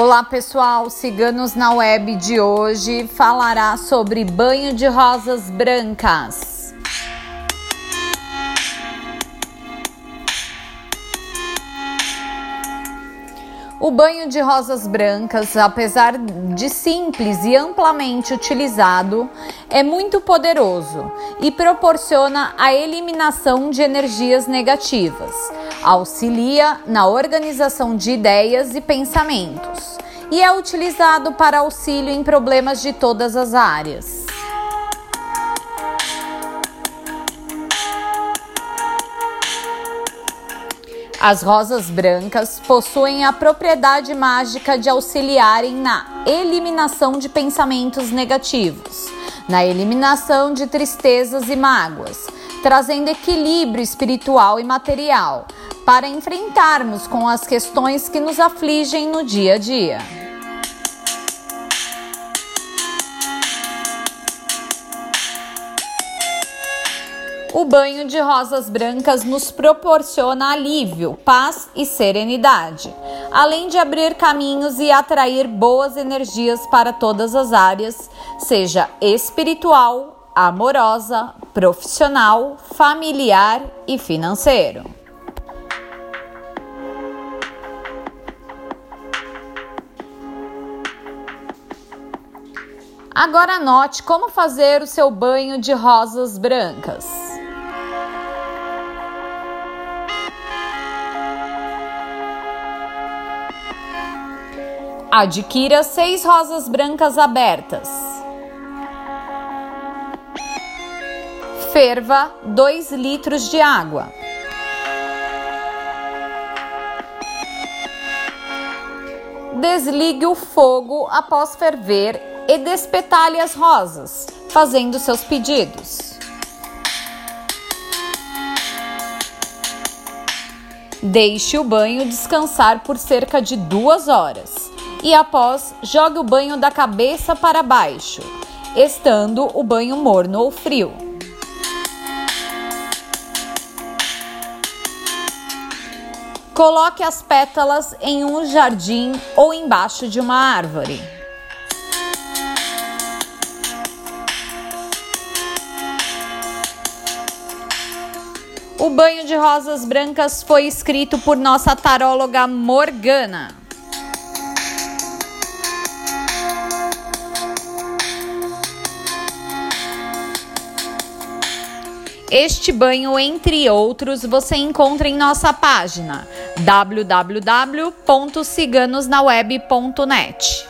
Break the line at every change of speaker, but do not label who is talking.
Olá pessoal, Ciganos na Web de hoje falará sobre banho de rosas brancas. O banho de rosas brancas, apesar de simples e amplamente utilizado, é muito poderoso e proporciona a eliminação de energias negativas, auxilia na organização de ideias e pensamentos e é utilizado para auxílio em problemas de todas as áreas. As rosas brancas possuem a propriedade mágica de auxiliarem na eliminação de pensamentos negativos, na eliminação de tristezas e mágoas, trazendo equilíbrio espiritual e material para enfrentarmos com as questões que nos afligem no dia a dia. O banho de rosas brancas nos proporciona alívio, paz e serenidade, além de abrir caminhos e atrair boas energias para todas as áreas, seja espiritual, amorosa, profissional, familiar e financeiro. Agora anote como fazer o seu banho de rosas brancas. Adquira seis rosas brancas abertas. Ferva 2 litros de água. Desligue o fogo após ferver e despetalhe as rosas, fazendo seus pedidos. Deixe o banho descansar por cerca de duas horas e após jogue o banho da cabeça para baixo, estando o banho morno ou frio. Coloque as pétalas em um jardim ou embaixo de uma árvore. O banho de rosas brancas foi escrito por nossa taróloga Morgana. Este banho, entre outros, você encontra em nossa página www.ciganosnaweb.net.